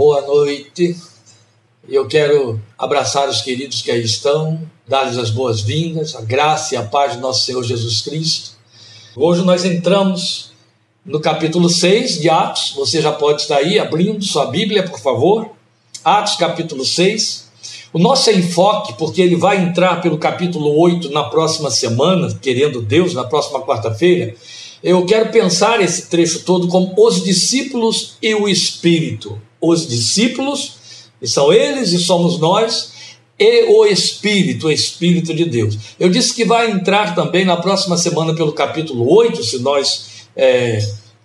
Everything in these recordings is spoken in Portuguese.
Boa noite. Eu quero abraçar os queridos que aí estão, dar-lhes as boas-vindas, a graça e a paz de nosso Senhor Jesus Cristo. Hoje nós entramos no capítulo 6 de Atos. Você já pode estar aí abrindo sua Bíblia, por favor. Atos, capítulo 6. O nosso enfoque, porque ele vai entrar pelo capítulo 8 na próxima semana, querendo Deus, na próxima quarta-feira. Eu quero pensar esse trecho todo como os discípulos e o Espírito. Os discípulos, e são eles e somos nós, e o Espírito, o Espírito de Deus. Eu disse que vai entrar também na próxima semana pelo capítulo 8, se nós é,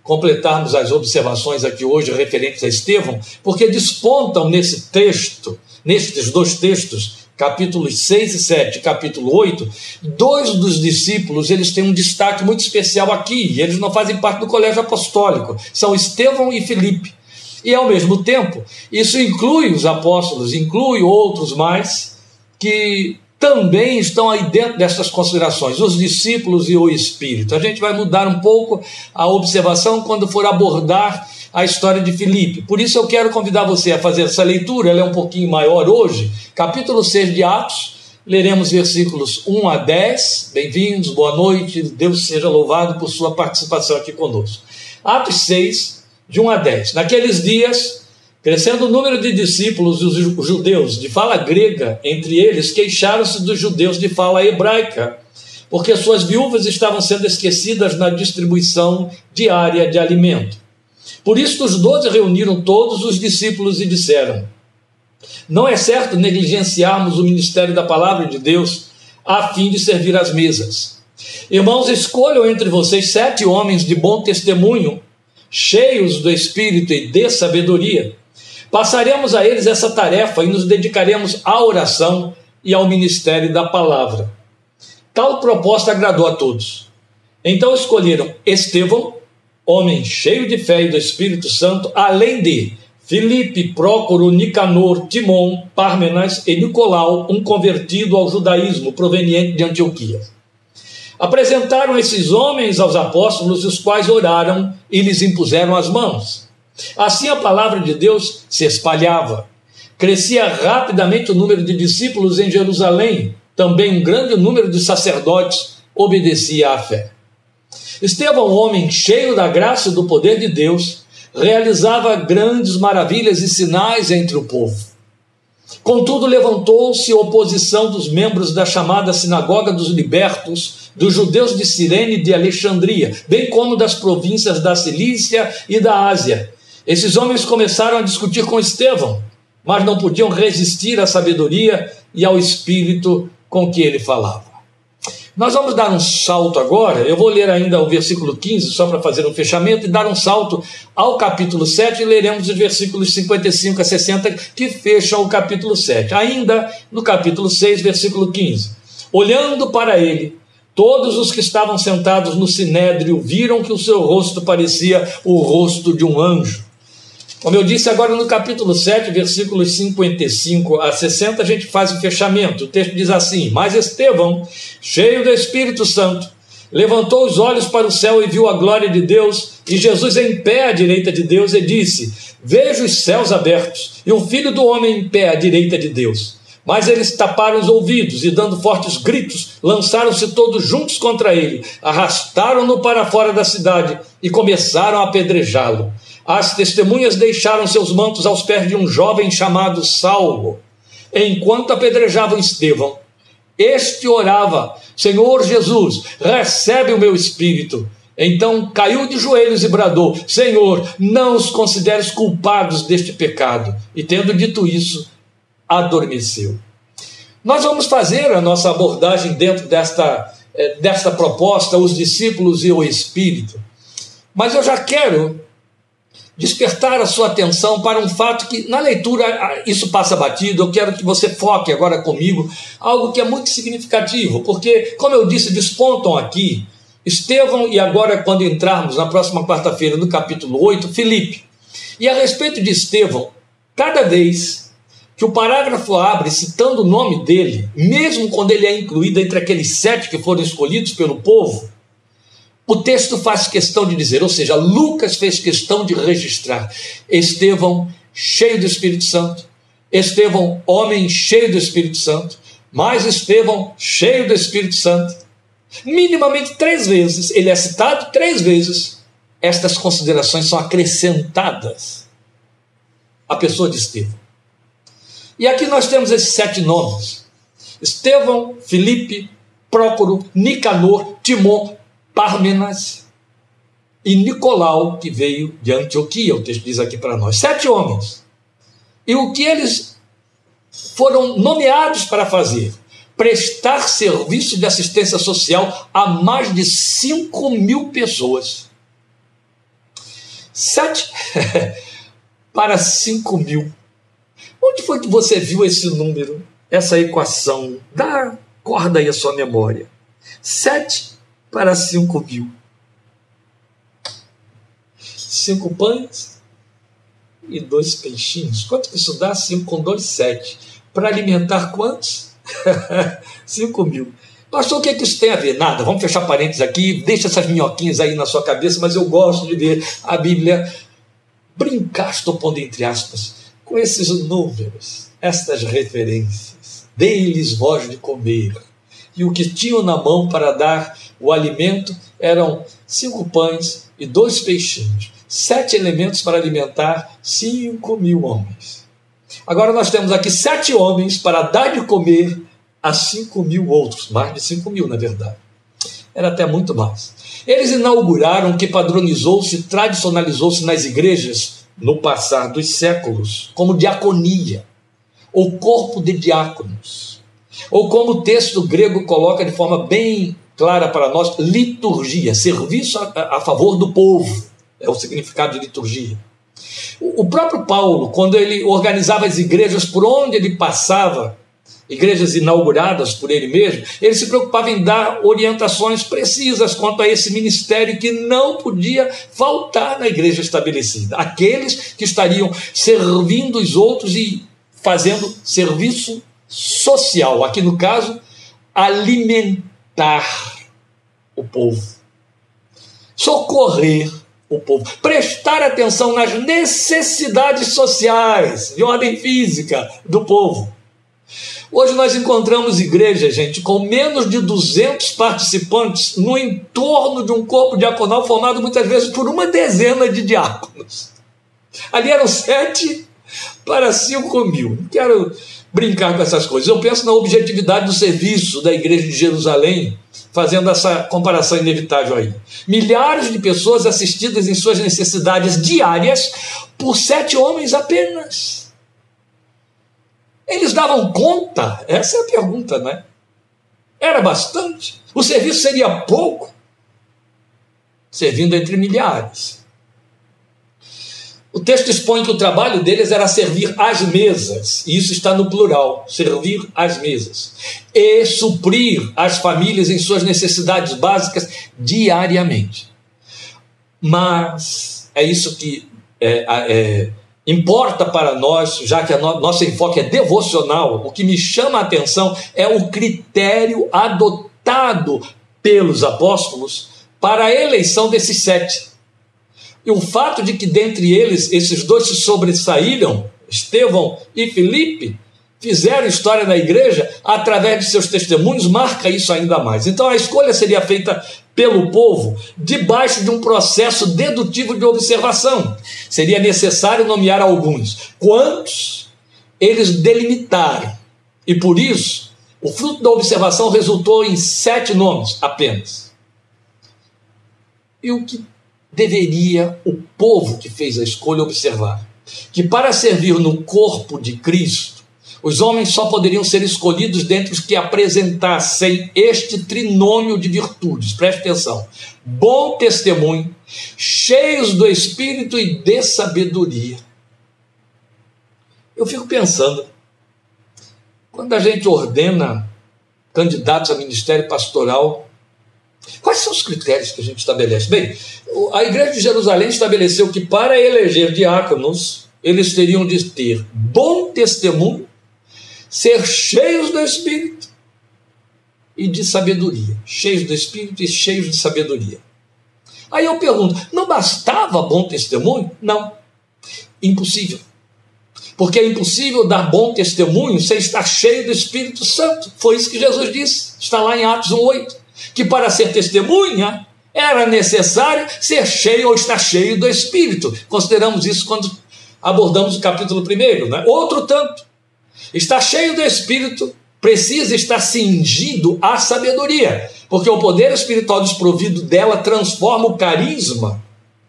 completarmos as observações aqui hoje referentes a Estevão, porque despontam nesse texto nestes dois textos, capítulos 6 e 7, capítulo 8, dois dos discípulos, eles têm um destaque muito especial aqui, eles não fazem parte do colégio apostólico, são Estevão e Filipe. E ao mesmo tempo, isso inclui os apóstolos, inclui outros mais que também estão aí dentro dessas considerações, os discípulos e o Espírito. A gente vai mudar um pouco a observação quando for abordar a história de Filipe. Por isso eu quero convidar você a fazer essa leitura, ela é um pouquinho maior hoje, capítulo 6 de Atos, leremos versículos 1 a 10. Bem-vindos, boa noite, Deus seja louvado por sua participação aqui conosco. Atos 6, de 1 a 10. Naqueles dias, crescendo o número de discípulos, os judeus de fala grega, entre eles, queixaram-se dos judeus de fala hebraica, porque suas viúvas estavam sendo esquecidas na distribuição diária de alimento. Por isso, os doze reuniram todos os discípulos e disseram: Não é certo negligenciarmos o ministério da palavra de Deus a fim de servir às mesas. Irmãos, escolham entre vocês sete homens de bom testemunho, cheios do espírito e de sabedoria. Passaremos a eles essa tarefa e nos dedicaremos à oração e ao ministério da palavra. Tal proposta agradou a todos. Então escolheram Estevão, homem cheio de fé e do Espírito Santo, além de Filipe, Prócoro, Nicanor, Timon, Parmenas e Nicolau, um convertido ao judaísmo proveniente de Antioquia. Apresentaram esses homens aos apóstolos, os quais oraram e lhes impuseram as mãos. Assim a palavra de Deus se espalhava. Crescia rapidamente o número de discípulos em Jerusalém, também um grande número de sacerdotes obedecia à fé. Estevão, homem cheio da graça e do poder de Deus, realizava grandes maravilhas e sinais entre o povo. Contudo, levantou-se oposição dos membros da chamada Sinagoga dos Libertos, dos judeus de Cirene e de Alexandria, bem como das províncias da Cilícia e da Ásia. Esses homens começaram a discutir com Estevão, mas não podiam resistir à sabedoria e ao espírito com que ele falava. Nós vamos dar um salto agora, eu vou ler ainda o versículo 15, só para fazer um fechamento, e dar um salto ao capítulo 7 e leremos os versículos 55 a 60 que fecham o capítulo 7. Ainda no capítulo 6, versículo 15. Olhando para ele, todos os que estavam sentados no sinédrio viram que o seu rosto parecia o rosto de um anjo. Como eu disse agora no capítulo 7, versículos 55 a 60, a gente faz o fechamento. O texto diz assim: Mas Estevão, cheio do Espírito Santo, levantou os olhos para o céu e viu a glória de Deus, e Jesus em pé à direita de Deus, e disse: Vejo os céus abertos e o filho do homem em pé à direita de Deus. Mas eles taparam os ouvidos e, dando fortes gritos, lançaram-se todos juntos contra ele, arrastaram-no para fora da cidade e começaram a apedrejá-lo. As testemunhas deixaram seus mantos aos pés de um jovem chamado Saulo. Enquanto apedrejavam Estevão, este orava: Senhor Jesus, recebe o meu espírito. Então caiu de joelhos e bradou: Senhor, não os consideres culpados deste pecado. E tendo dito isso, adormeceu. Nós vamos fazer a nossa abordagem dentro desta, eh, desta proposta, os discípulos e o Espírito. Mas eu já quero despertar a sua atenção para um fato que na leitura isso passa batido. Eu quero que você foque agora comigo algo que é muito significativo, porque, como eu disse, despontam aqui Estevão e agora, quando entrarmos na próxima quarta-feira no capítulo 8, Filipe. E a respeito de Estevão, cada vez que o parágrafo abre citando o nome dele, mesmo quando ele é incluído entre aqueles sete que foram escolhidos pelo povo, o texto faz questão de dizer, ou seja, Lucas fez questão de registrar: Estevão cheio do Espírito Santo. Estevão, homem cheio do Espírito Santo. Mais Estevão, cheio do Espírito Santo. Minimamente três vezes, ele é citado três vezes. Estas considerações são acrescentadas à pessoa de Estevão. E aqui nós temos esses sete nomes: Estevão, Filipe, Prócoro, Nicanor, Timon, Parmenas e Nicolau, que veio de Antioquia, o texto diz aqui para nós. Sete homens. E o que eles foram nomeados para fazer? Prestar serviço de assistência social a mais de 5 mil pessoas. Sete para 5 mil. Onde foi que você viu esse número, essa equação? Dá corda aí a sua memória. Sete para cinco mil. Cinco pães e dois peixinhos. Quanto que isso dá? Cinco com dois, sete. Para alimentar quantos? cinco mil. Pastor, o que, é que isso tem a ver? Nada, vamos fechar parênteses aqui, deixa essas minhoquinhas aí na sua cabeça, mas eu gosto de ver a Bíblia brincar, estou pondo entre aspas, com esses números, estas referências. Dei-lhes voz de comer. E o que tinham na mão para dar o alimento eram cinco pães e dois peixinhos, sete elementos para alimentar cinco mil homens. Agora nós temos aqui sete homens para dar de comer a cinco mil outros, mais de cinco mil, na verdade. Era até muito mais. Eles inauguraram o que padronizou-se, tradicionalizou-se nas igrejas no passar dos séculos, como diaconia, ou corpo de diáconos, ou como o texto grego coloca de forma bem clara para nós, liturgia, serviço a, a favor do povo, é o significado de liturgia. O, o próprio Paulo, quando ele organizava as igrejas por onde ele passava, igrejas inauguradas por ele mesmo, ele se preocupava em dar orientações precisas quanto a esse ministério que não podia faltar na igreja estabelecida. Aqueles que estariam servindo os outros e fazendo serviço social, aqui no caso, alimentar alimentar o povo, socorrer o povo, prestar atenção nas necessidades sociais, de ordem física do povo. Hoje nós encontramos igrejas, gente, com menos de 200 participantes no entorno de um corpo diaconal formado muitas vezes por uma dezena de diáconos. Ali eram sete para cinco mil. Quero brincar com essas coisas. Eu penso na objetividade do serviço da igreja de Jerusalém, fazendo essa comparação inevitável aí. Milhares de pessoas assistidas em suas necessidades diárias por sete homens apenas. Eles davam conta? Essa é a pergunta, não é? Era bastante? O serviço seria pouco? Servindo entre milhares. O texto expõe que o trabalho deles era servir às mesas, e isso está no plural, servir às mesas, e suprir as famílias em suas necessidades básicas diariamente. Mas é isso que é, é, importa para nós, já que a no, nosso enfoque é devocional, o que me chama a atenção é o critério adotado pelos apóstolos para a eleição desses sete. E o fato de que dentre eles esses dois se sobressaíram, Estevão e Filipe, fizeram história na igreja através de seus testemunhos, marca isso ainda mais. Então a escolha seria feita pelo povo debaixo de um processo dedutivo de observação. Seria necessário nomear alguns. Quantos eles delimitarem. E por isso, o fruto da observação resultou em sete nomes apenas. E o que deveria o povo que fez a escolha observar que para servir no corpo de Cristo, os homens só poderiam ser escolhidos dentre os que apresentassem este trinômio de virtudes. Preste atenção: bom testemunho, cheios do espírito e de sabedoria. Eu fico pensando, quando a gente ordena candidatos a ministério pastoral, Quais são os critérios que a gente estabelece? Bem, a Igreja de Jerusalém estabeleceu que para eleger diáconos, eles teriam de ter bom testemunho, ser cheios do Espírito e de sabedoria. Cheios do Espírito e cheios de sabedoria. Aí eu pergunto: não bastava bom testemunho? Não. Impossível. Porque é impossível dar bom testemunho sem estar cheio do Espírito Santo. Foi isso que Jesus disse. Está lá em Atos 1,8. Que para ser testemunha era necessário ser cheio ou estar cheio do Espírito. Consideramos isso quando abordamos o capítulo 1. Né? Outro tanto. Estar cheio do Espírito precisa estar cingido à sabedoria, porque o poder espiritual desprovido dela transforma o carisma,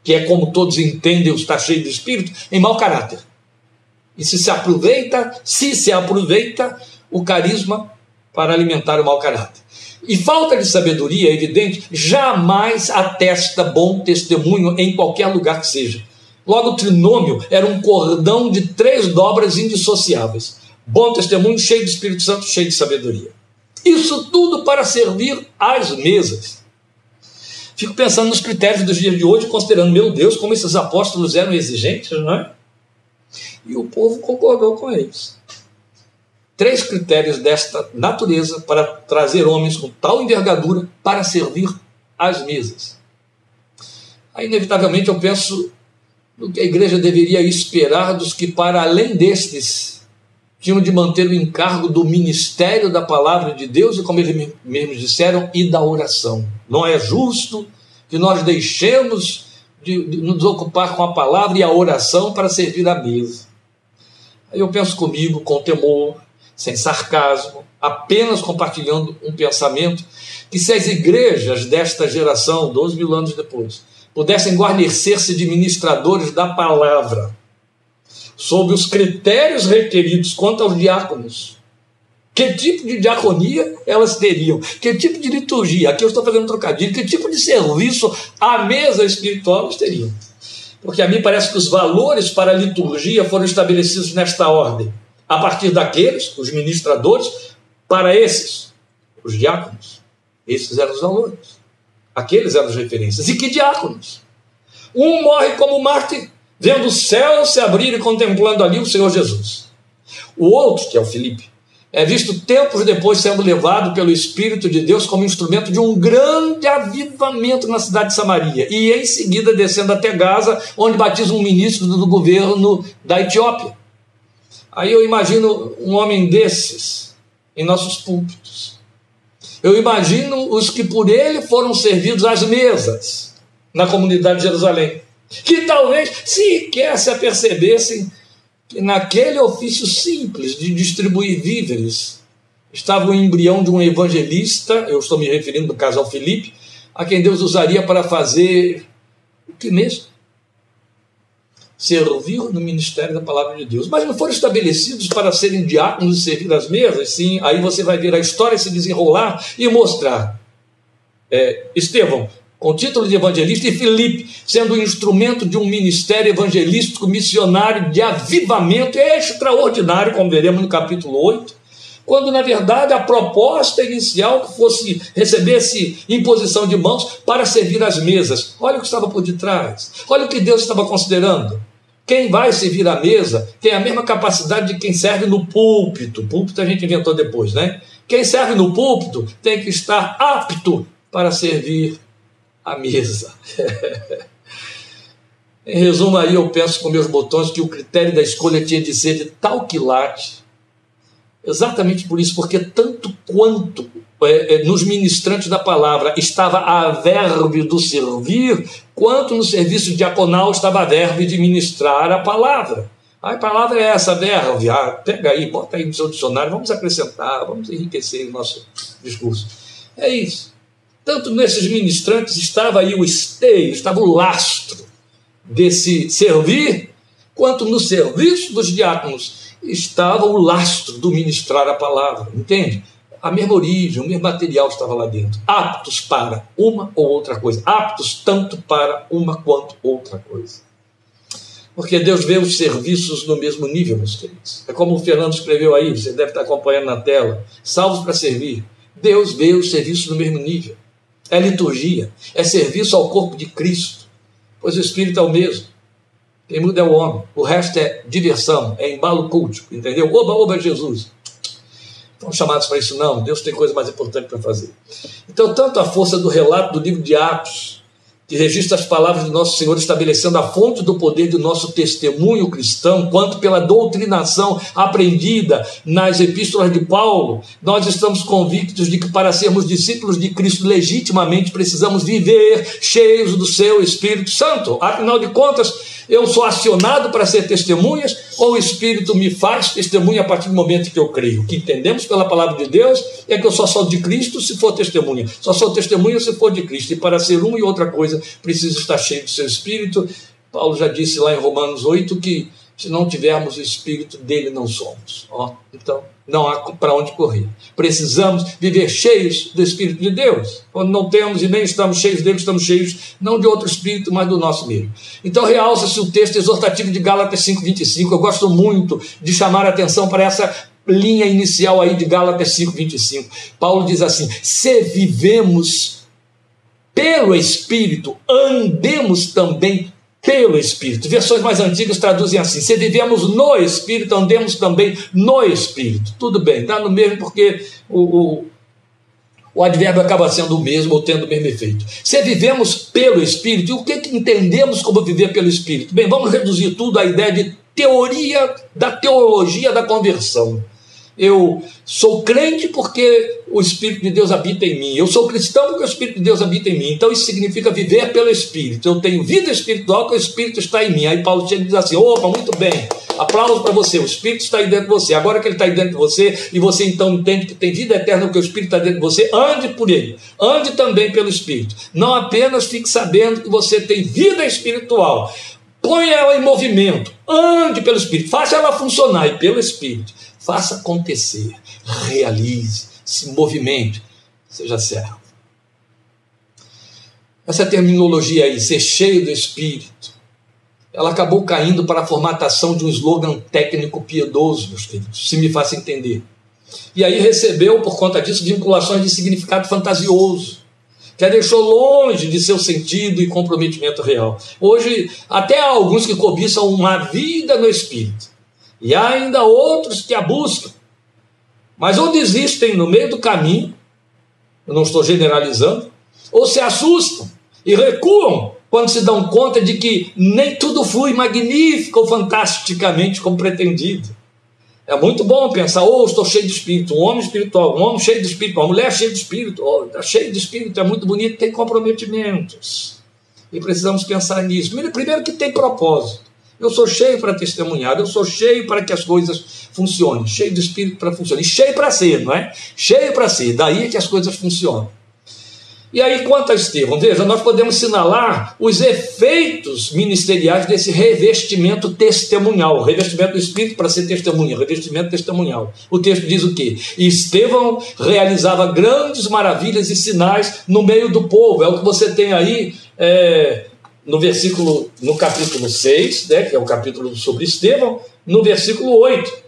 que é como todos entendem o estar cheio do Espírito, em mau caráter. E se se aproveita, se se aproveita o carisma para alimentar o mau caráter. E falta de sabedoria, evidente, jamais atesta bom testemunho em qualquer lugar que seja. Logo, o trinômio era um cordão de três dobras indissociáveis. Bom testemunho, cheio de Espírito Santo, cheio de sabedoria. Isso tudo para servir às mesas. Fico pensando nos critérios dos dias de hoje, considerando, meu Deus, como esses apóstolos eram exigentes, não é? E o povo concordou com eles. Três critérios desta natureza para trazer homens com tal envergadura para servir às mesas. Aí, inevitavelmente, eu penso no que a igreja deveria esperar dos que, para além destes, tinham de manter o encargo do ministério da palavra de Deus e, como eles mesmos disseram, e da oração. Não é justo que nós deixemos de, de nos ocupar com a palavra e a oração para servir à mesa. Aí eu penso comigo com temor, sem sarcasmo, apenas compartilhando um pensamento, que se as igrejas desta geração, 12 mil anos depois, pudessem guarnecer-se de ministradores da palavra, sob os critérios requeridos quanto aos diáconos, que tipo de diaconia elas teriam? Que tipo de liturgia? Aqui eu estou fazendo um trocadilho. Que tipo de serviço à mesa espiritual elas teriam? Porque a mim parece que os valores para a liturgia foram estabelecidos nesta ordem. A partir daqueles, os ministradores, para esses, os diáconos. Esses eram os valores. Aqueles eram as referências. E que diáconos? Um morre como mártir, vendo o céu se abrir e contemplando ali o Senhor Jesus. O outro, que é o Filipe, é visto tempos depois sendo levado pelo Espírito de Deus como instrumento de um grande avivamento na cidade de Samaria, e em seguida descendo até Gaza, onde batiza um ministro do governo da Etiópia. Aí eu imagino um homem desses em nossos púlpitos. Eu imagino os que por ele foram servidos às mesas na comunidade de Jerusalém, que talvez sequer se apercebessem que naquele ofício simples de distribuir víveres estava o embrião de um evangelista, eu estou me referindo no caso ao Filipe, a quem Deus usaria para fazer o que mesmo? Servir no ministério da palavra de Deus. Mas não foram estabelecidos para serem diáconos e servir as mesas, sim. Aí você vai ver a história se desenrolar e mostrar. É, Estevão com título de evangelista, e Filipe sendo um instrumento de um ministério evangelístico missionário de avivamento extraordinário, como veremos no capítulo 8, quando na verdade a proposta inicial fosse recebesse imposição de mãos para servir as mesas. Olha o que estava por detrás. Olha o que Deus estava considerando. Quem vai servir à mesa tem a mesma capacidade de quem serve no púlpito. Púlpito a gente inventou depois, né? Quem serve no púlpito tem que estar apto para servir a mesa. em resumo, aí eu penso com meus botões que o critério da escolha tinha de ser de tal quilate, exatamente por isso, porque tanto quanto é, é, nos ministrantes da palavra estava a verve do servir, quanto no serviço diaconal estava a verve de ministrar a palavra. A palavra é essa, verve. Ah, pega aí, bota aí no seu dicionário, vamos acrescentar, vamos enriquecer o nosso discurso. É isso. Tanto nesses ministrantes estava aí o esteio, estava o lastro desse servir, quanto no serviço dos diáconos estava o lastro do ministrar a palavra, entende? A mesma origem, o mesmo material estava lá dentro, aptos para uma ou outra coisa, aptos tanto para uma quanto outra coisa. Porque Deus vê os serviços no mesmo nível, meus queridos. É como o Fernando escreveu aí, você deve estar acompanhando na tela: salvos para servir. Deus vê os serviços no mesmo nível é liturgia, é serviço ao corpo de Cristo, pois o Espírito é o mesmo. Quem muda é o homem, o resto é diversão, é embalo cultico, entendeu? Oba, oba, Jesus. Estão chamados para isso, não. Deus tem coisa mais importante para fazer. Então, tanto a força do relato do livro de Atos, que registra as palavras do nosso Senhor estabelecendo a fonte do poder do nosso testemunho cristão, quanto pela doutrinação aprendida nas epístolas de Paulo, nós estamos convictos de que para sermos discípulos de Cristo legitimamente precisamos viver cheios do seu Espírito Santo. Afinal de contas, eu sou acionado para ser testemunhas ou o Espírito me faz testemunha a partir do momento que eu creio? O que entendemos pela palavra de Deus é que eu só sou de Cristo se for testemunha, só sou testemunha se for de Cristo, e para ser uma e outra coisa precisa estar cheio do seu Espírito. Paulo já disse lá em Romanos 8 que se não tivermos o Espírito dele, não somos. Então, não há para onde correr. Precisamos viver cheios do Espírito de Deus. Quando não temos e nem estamos cheios dele, estamos cheios não de outro Espírito, mas do nosso mesmo. Então realça-se o texto exortativo de Gálatas 5,25. Eu gosto muito de chamar a atenção para essa linha inicial aí de Gálatas 5,25. Paulo diz assim: se vivemos pelo Espírito, andemos também pelo Espírito. Versões mais antigas traduzem assim: se vivemos no Espírito, andemos também no Espírito. Tudo bem, dá no mesmo porque o, o, o advérbio acaba sendo o mesmo ou tendo o mesmo efeito. Se vivemos pelo Espírito, e o que, que entendemos como viver pelo Espírito? Bem, vamos reduzir tudo à ideia de teoria da teologia da conversão. Eu sou crente porque o Espírito de Deus habita em mim. Eu sou cristão porque o Espírito de Deus habita em mim. Então isso significa viver pelo Espírito. Eu tenho vida espiritual porque o Espírito está em mim. Aí Paulo chega e diz assim: opa, muito bem, aplauso para você. O Espírito está aí dentro de você. Agora que ele está aí dentro de você e você então entende que tem vida eterna porque o Espírito está dentro de você, ande por ele. Ande também pelo Espírito. Não apenas fique sabendo que você tem vida espiritual. Põe ela em movimento. Ande pelo Espírito. Faça ela funcionar e pelo Espírito. Faça acontecer, realize, se movimente, seja servo. Essa terminologia aí, ser cheio do Espírito, ela acabou caindo para a formatação de um slogan técnico piedoso, meus queridos, se me faça entender. E aí recebeu, por conta disso, vinculações de significado fantasioso, que a deixou longe de seu sentido e comprometimento real. Hoje, até há alguns que cobiçam uma vida no Espírito e há ainda outros que a buscam, mas ou desistem no meio do caminho, eu não estou generalizando, ou se assustam e recuam quando se dão conta de que nem tudo flui magnífico ou fantasticamente como pretendido. É muito bom pensar, oh, estou cheio de espírito, um homem espiritual, um homem cheio de espírito, uma mulher cheia de espírito, oh, está cheio de espírito, é muito bonito, tem comprometimentos. E precisamos pensar nisso. Primeiro que tem propósito. Eu sou cheio para testemunhar, eu sou cheio para que as coisas funcionem, cheio de espírito para funcionar, e cheio para ser, não é? Cheio para ser, daí é que as coisas funcionam. E aí, quanto a Estevão, veja, nós podemos sinalar os efeitos ministeriais desse revestimento testemunhal, revestimento do Espírito para ser testemunha, revestimento testemunhal. O texto diz o quê? Estevão realizava grandes maravilhas e sinais no meio do povo, é o que você tem aí. É, no versículo, no capítulo 6, né, que é o capítulo sobre Estevão, no versículo 8.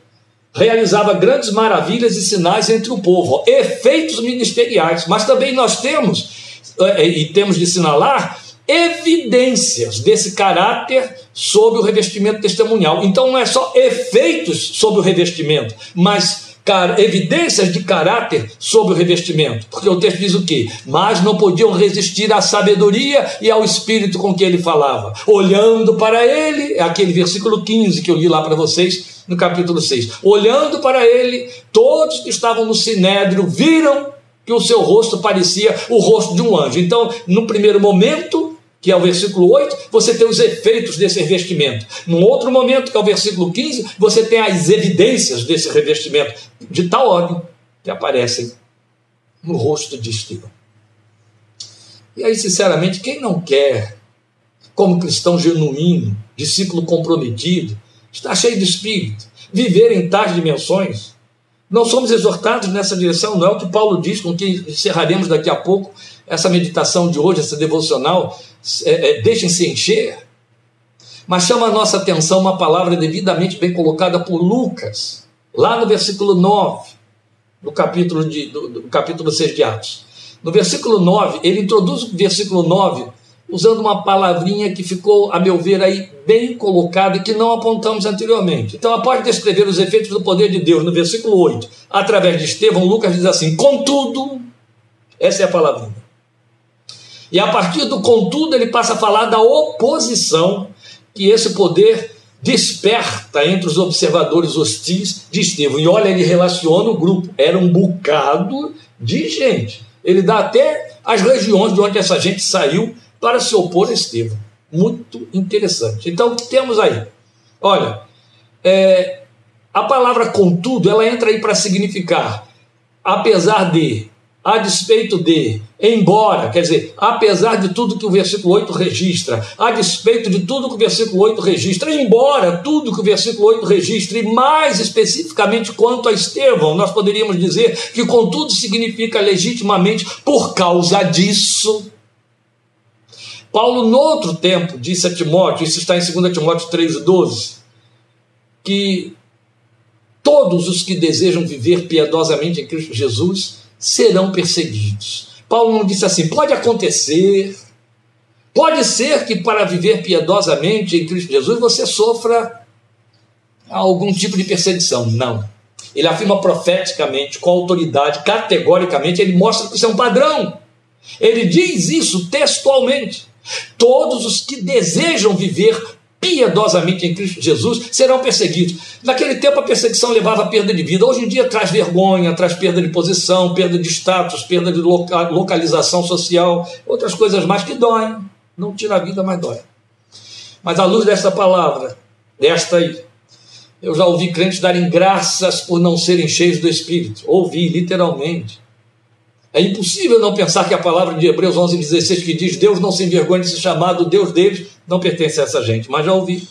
Realizava grandes maravilhas e sinais entre o povo, efeitos ministeriais, mas também nós temos, é, e temos de sinalar, evidências desse caráter sobre o revestimento testemunhal. Então não é só efeitos sobre o revestimento, mas evidências de caráter sobre o revestimento. Porque o texto diz o quê? Mas não podiam resistir à sabedoria e ao espírito com que ele falava. Olhando para ele, é aquele versículo 15 que eu li lá para vocês no capítulo 6. Olhando para ele, todos que estavam no sinédrio viram que o seu rosto parecia o rosto de um anjo. Então, no primeiro momento, que é o versículo 8, você tem os efeitos desse revestimento. Num outro momento, que é o versículo 15, você tem as evidências desse revestimento, de tal ordem que aparecem no rosto de Estevão. E aí, sinceramente, quem não quer, como cristão genuíno, discípulo comprometido, estar cheio de espírito, viver em tais dimensões, não somos exortados nessa direção, não é o que Paulo diz, com que encerraremos daqui a pouco essa meditação de hoje, essa devocional, é, é, deixem-se encher. Mas chama a nossa atenção uma palavra devidamente bem colocada por Lucas, lá no versículo 9, do capítulo, de, do, do capítulo 6 de Atos. No versículo 9, ele introduz o versículo 9 usando uma palavrinha que ficou, a meu ver, aí bem colocada e que não apontamos anteriormente. Então, após descrever os efeitos do poder de Deus no versículo 8, através de Estevão, Lucas diz assim: Contudo, essa é a palavrinha. E a partir do contudo, ele passa a falar da oposição que esse poder desperta entre os observadores hostis de Estevão. E olha, ele relaciona o grupo. Era um bocado de gente. Ele dá até as regiões de onde essa gente saiu para se opor a Estevão. Muito interessante. Então, temos aí? Olha, é, a palavra contudo, ela entra aí para significar apesar de, a despeito de, embora, quer dizer, apesar de tudo que o versículo 8 registra, a despeito de tudo que o versículo 8 registra, embora tudo que o versículo 8 registra, e mais especificamente quanto a Estevão, nós poderíamos dizer que contudo significa legitimamente por causa disso. Paulo, no outro tempo, disse a Timóteo, isso está em 2 Timóteo 3,12, que todos os que desejam viver piedosamente em Cristo Jesus serão perseguidos. Paulo não disse assim: pode acontecer, pode ser que para viver piedosamente em Cristo Jesus você sofra algum tipo de perseguição. Não. Ele afirma profeticamente, com autoridade, categoricamente, ele mostra que isso é um padrão. Ele diz isso textualmente. Todos os que desejam viver piedosamente em Cristo Jesus serão perseguidos. Naquele tempo a perseguição levava a perda de vida. Hoje em dia traz vergonha, traz perda de posição, perda de status, perda de localização social, outras coisas mais que doem. Não tira a vida, mas dói. Mas à luz desta palavra, desta aí, eu já ouvi crentes darem graças por não serem cheios do Espírito. Ouvi, literalmente. É impossível não pensar que a palavra de Hebreus 11,16 que diz Deus não se envergonha de ser chamado Deus deles, não pertence a essa gente, mas já ouvi.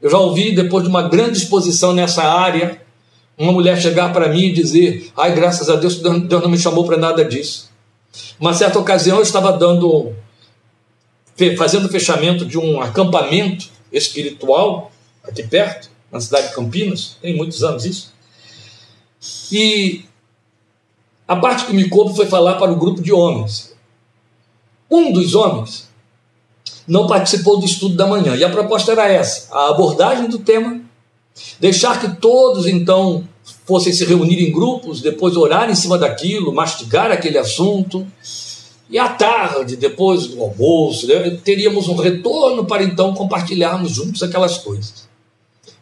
Eu já ouvi, depois de uma grande exposição nessa área, uma mulher chegar para mim e dizer: Ai, graças a Deus, Deus não me chamou para nada disso. Uma certa ocasião eu estava dando, fazendo o fechamento de um acampamento espiritual aqui perto, na cidade de Campinas, tem muitos anos isso. E a parte que me coube foi falar para o grupo de homens. Um dos homens não participou do estudo da manhã, e a proposta era essa: a abordagem do tema, deixar que todos então fossem se reunir em grupos, depois orar em cima daquilo, mastigar aquele assunto. E à tarde, depois do almoço, né, teríamos um retorno para então compartilharmos juntos aquelas coisas.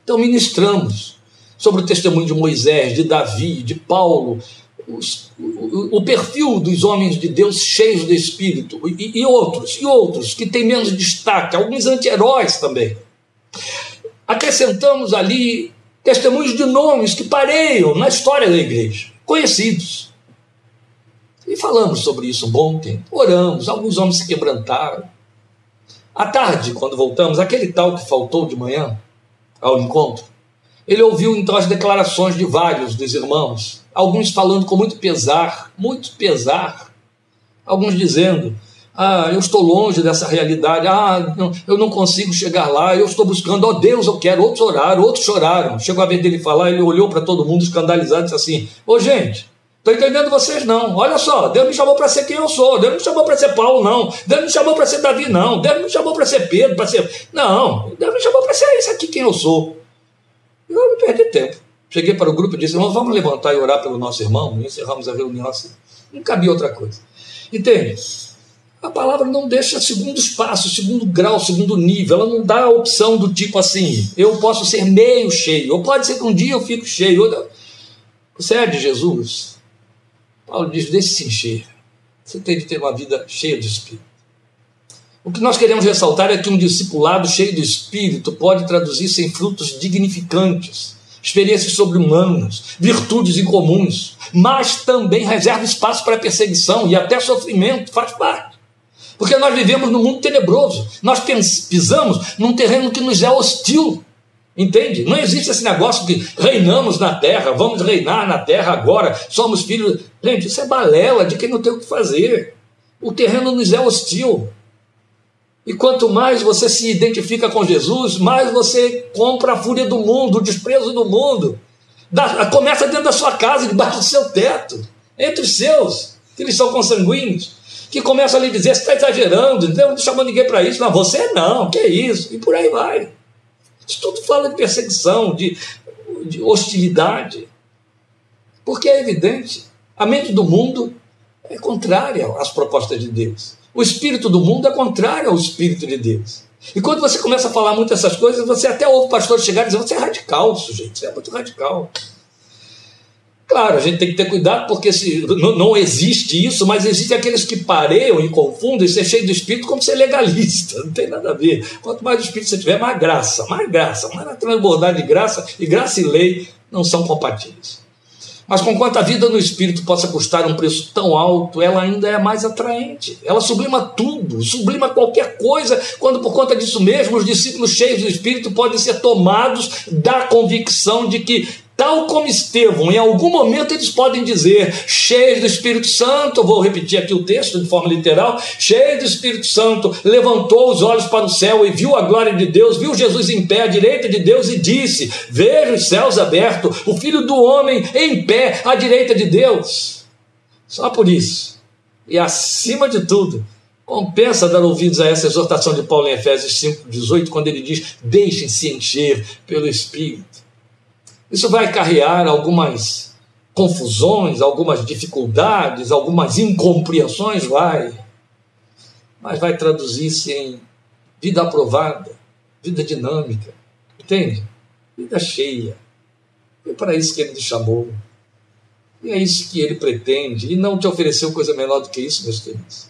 Então, ministramos sobre o testemunho de Moisés, de Davi, de Paulo, os, o, o, perfil dos homens de Deus cheios do Espírito, e, e outros, e outros, que têm menos destaque, alguns anti-heróis também. Acrescentamos ali testemunhos de nomes que pareiam na história da igreja, conhecidos. E falamos sobre isso um bom tempo. Oramos, alguns homens se quebrantaram. À tarde, quando voltamos, aquele tal que faltou de manhã ao encontro, ele ouviu então as declarações de vários dos irmãos alguns falando com muito pesar, muito pesar, alguns dizendo: Ah, eu estou longe dessa realidade, ah, não, eu não consigo chegar lá, eu estou buscando, ó oh, Deus, eu quero. Outros oraram, outros choraram. Chegou a vez dele falar, ele olhou para todo mundo escandalizado e disse assim: Ô oh, gente, Estou entendendo vocês não. Olha só, Deus me chamou para ser quem eu sou. Deus me chamou para ser Paulo, não. Deus me chamou para ser Davi, não. Deus me chamou para ser Pedro, para ser. Não. Deus me chamou para ser isso aqui quem eu sou. Eu não perdi tempo. Cheguei para o grupo e disse: Irmãos, vamos levantar e orar pelo nosso irmão. E encerramos a reunião assim. Não cabia outra coisa. Entende? A palavra não deixa segundo espaço, segundo grau, segundo nível. Ela não dá a opção do tipo assim: eu posso ser meio cheio, ou pode ser que um dia eu fico cheio. Você é de Jesus? Paulo diz: deixe se encher. Você tem de ter uma vida cheia de espírito. O que nós queremos ressaltar é que um discipulado cheio de espírito pode traduzir-se em frutos dignificantes experiências sobre-humanas, virtudes incomuns, mas também reserva espaço para perseguição e até sofrimento, faz parte. Porque nós vivemos num mundo tenebroso, nós pisamos num terreno que nos é hostil. Entende? Não existe esse negócio que reinamos na terra, vamos reinar na terra agora, somos filhos. Gente, isso é balela de quem não tem o que fazer. O terreno nos é hostil. E quanto mais você se identifica com Jesus, mais você compra a fúria do mundo, o desprezo do mundo. Da, começa dentro da sua casa, debaixo do seu teto, entre os seus, que eles são consanguíneos, que começam a lhe dizer: você está exagerando, Deus não chamou ninguém para isso. Não, você não, que é isso? E por aí vai. Isso tudo fala de perseguição, de, de hostilidade. Porque é evidente, a mente do mundo é contrária às propostas de Deus. O espírito do mundo é contrário ao espírito de Deus. E quando você começa a falar muito essas coisas, você até ouve o pastor chegar e dizer: você é radical, sujeito, você é muito radical. Claro, a gente tem que ter cuidado porque se, não, não existe isso, mas existem aqueles que pareiam e confundem ser cheio do Espírito como ser legalista. Não tem nada a ver. Quanto mais Espírito você tiver, mais graça, mais graça, mais transbordar de graça, e graça e lei não são compatíveis. Mas conquanto a vida no Espírito possa custar um preço tão alto, ela ainda é mais atraente. Ela sublima tudo, sublima qualquer coisa, quando por conta disso mesmo os discípulos cheios do Espírito podem ser tomados da convicção de que Tal como Estevão, em algum momento eles podem dizer, cheios do Espírito Santo, vou repetir aqui o texto de forma literal, cheio do Espírito Santo, levantou os olhos para o céu e viu a glória de Deus, viu Jesus em pé à direita de Deus e disse: Veja os céus abertos, o Filho do Homem em pé à direita de Deus. Só por isso, e acima de tudo, compensa dar ouvidos a essa exortação de Paulo em Efésios 5,18, quando ele diz: Deixem-se encher pelo Espírito. Isso vai carrear algumas confusões, algumas dificuldades, algumas incompreensões, vai. Mas vai traduzir-se em vida aprovada, vida dinâmica, entende? Vida cheia. Foi para isso que ele te chamou. E é isso que ele pretende. E não te ofereceu coisa menor do que isso, meus queridos.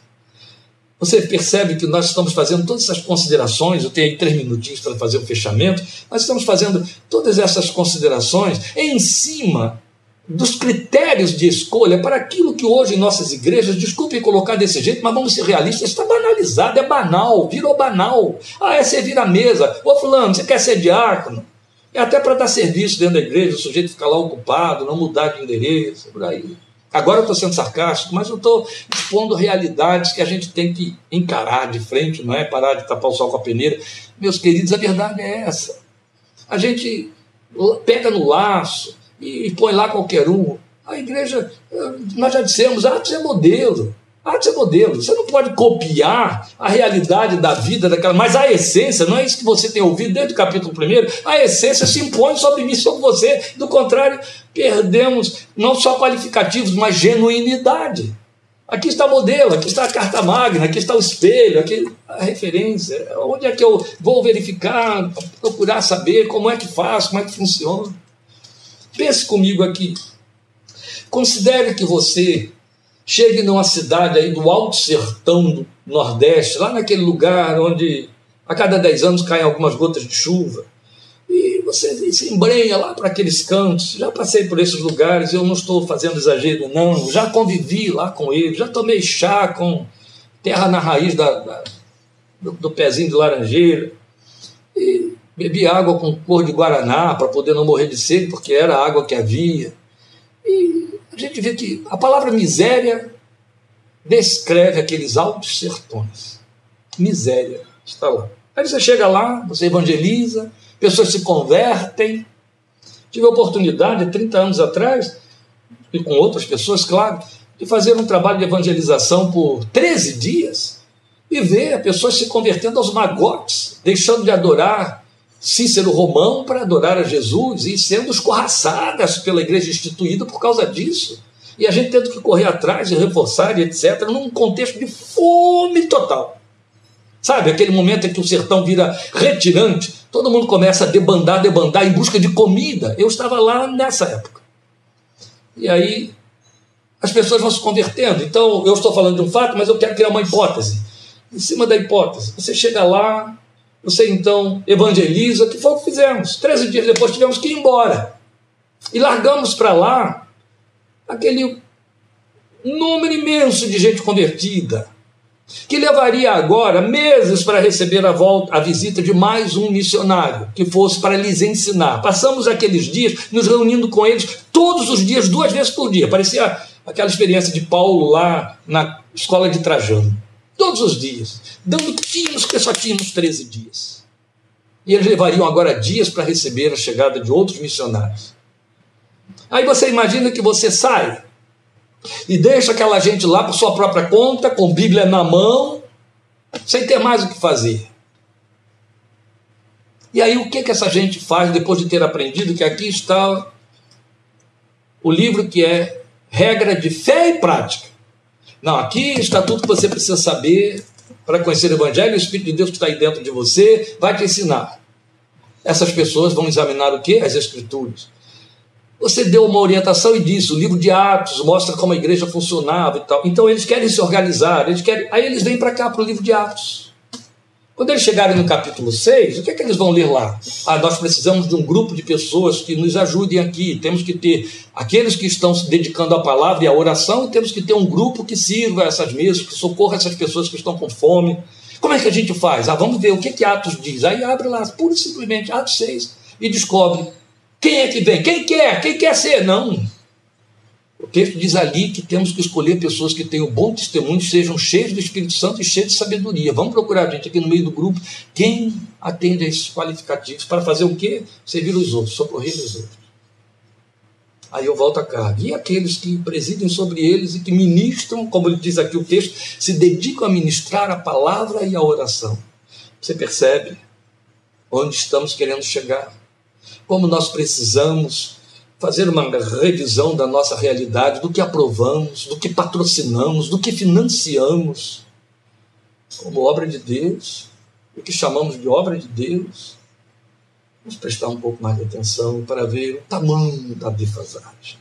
Você percebe que nós estamos fazendo todas essas considerações, eu tenho aí três minutinhos para fazer o fechamento, nós estamos fazendo todas essas considerações em cima dos critérios de escolha para aquilo que hoje em nossas igrejas, desculpem colocar desse jeito, mas vamos ser realistas, está banalizado, é banal, virou banal. Ah, é servir a mesa. Ô fulano, você quer ser diácono? É até para dar serviço dentro da igreja, o sujeito ficar lá ocupado, não mudar de endereço, por aí. Agora eu estou sendo sarcástico, mas eu estou expondo realidades que a gente tem que encarar de frente, não é parar de tapar o sol com a peneira. Meus queridos, a verdade é essa. A gente pega no laço e põe lá qualquer um. A igreja, nós já dissemos, Atos é modelo. Atos é modelo. Você não pode copiar a realidade da vida daquela, mas a essência, não é isso que você tem ouvido desde o capítulo 1, a essência se impõe sobre mim, sobre você. Do contrário, perdemos não só qualificativos, mas genuinidade. Aqui está o modelo, aqui está a carta magna, aqui está o espelho, aqui a referência. Onde é que eu vou verificar, procurar saber como é que faz, como é que funciona? Pense comigo aqui. Considere que você chegue numa cidade aí do alto sertão do Nordeste, lá naquele lugar onde a cada 10 anos caem algumas gotas de chuva você se embrenha lá para aqueles cantos. Já passei por esses lugares, eu não estou fazendo exagero, não. Já convivi lá com eles, já tomei chá com terra na raiz da, da do, do, pezinho de laranjeira. E bebi água com cor de guaraná para poder não morrer de sede, porque era a água que havia. E a gente vê que a palavra miséria descreve aqueles altos sertões. Miséria está lá. Aí você chega lá, você evangeliza, pessoas se convertem. Tive a oportunidade, 30 anos atrás, e com outras pessoas, claro, de fazer um trabalho de evangelização por 13 dias e ver pessoas se convertendo aos magotes, deixando de adorar Cícero Romão para adorar a Jesus e sendo escorraçadas pela igreja instituída por causa disso. E a gente tendo que correr atrás e reforçar e etc., num contexto de fome total. Sabe, aquele momento em que o sertão vira retirante, todo mundo começa a debandar, debandar em busca de comida. Eu estava lá nessa época. E aí as pessoas vão se convertendo. Então, eu estou falando de um fato, mas eu quero criar uma hipótese. Em cima da hipótese, você chega lá, você então evangeliza, que foi o que fizemos. Treze dias depois tivemos que ir embora. E largamos para lá aquele número imenso de gente convertida que levaria agora meses para receber a volta, a visita de mais um missionário que fosse para lhes ensinar. Passamos aqueles dias nos reunindo com eles todos os dias, duas vezes por dia. Parecia aquela experiência de Paulo lá na escola de Trajano. Todos os dias, dando tiros que só tínhamos 13 dias. E eles levariam agora dias para receber a chegada de outros missionários. Aí você imagina que você sai e deixa aquela gente lá por sua própria conta, com Bíblia na mão, sem ter mais o que fazer. E aí o que, que essa gente faz depois de ter aprendido que aqui está o livro que é regra de fé e prática. Não, aqui está tudo que você precisa saber para conhecer o Evangelho, o Espírito de Deus que está aí dentro de você vai te ensinar. Essas pessoas vão examinar o que? As Escrituras. Você deu uma orientação e disse, o livro de Atos mostra como a igreja funcionava e tal. Então eles querem se organizar, eles querem. Aí eles vêm para cá, para o livro de Atos. Quando eles chegarem no capítulo 6, o que é que eles vão ler lá? Ah, nós precisamos de um grupo de pessoas que nos ajudem aqui. Temos que ter aqueles que estão se dedicando à palavra e à oração, e temos que ter um grupo que sirva essas mesas, que socorra essas pessoas que estão com fome. Como é que a gente faz? Ah, vamos ver o que, que Atos diz. Aí abre lá, pura e simplesmente, Atos 6, e descobre quem é que vem? Quem quer? Quem quer ser? Não. O texto diz ali que temos que escolher pessoas que tenham bom testemunho, sejam cheios do Espírito Santo e cheios de sabedoria. Vamos procurar, gente, aqui no meio do grupo, quem atende a esses qualificativos para fazer o quê? Servir os outros, socorrer os outros. Aí eu volto a carga. E aqueles que presidem sobre eles e que ministram, como ele diz aqui o texto, se dedicam a ministrar a palavra e a oração. Você percebe onde estamos querendo chegar? como nós precisamos fazer uma revisão da nossa realidade, do que aprovamos, do que patrocinamos, do que financiamos, como obra de Deus, o que chamamos de obra de Deus. Vamos prestar um pouco mais de atenção para ver o tamanho da defasagem.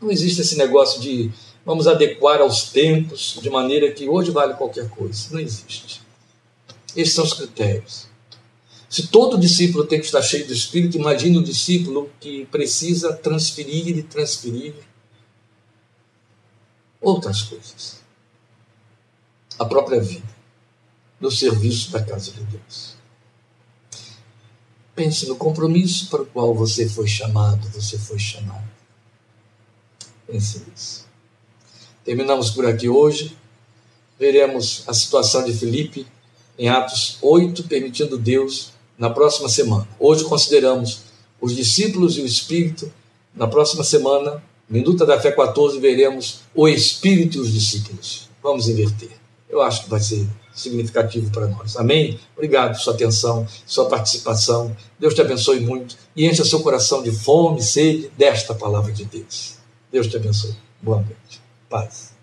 Não existe esse negócio de vamos adequar aos tempos de maneira que hoje vale qualquer coisa. Não existe. Esses são os critérios. Se todo discípulo tem que estar cheio do Espírito, imagine o discípulo que precisa transferir e transferir outras coisas. A própria vida, no serviço da casa de Deus. Pense no compromisso para o qual você foi chamado, você foi chamado. Pense nisso. Terminamos por aqui hoje. Veremos a situação de Filipe em Atos 8, permitindo Deus na próxima semana. Hoje consideramos os discípulos e o Espírito. Na próxima semana, Minuta da Fé 14, veremos o Espírito e os discípulos. Vamos inverter. Eu acho que vai ser significativo para nós. Amém? Obrigado por sua atenção, sua participação. Deus te abençoe muito e encha seu coração de fome e sede desta palavra de Deus. Deus te abençoe. Boa noite. Paz.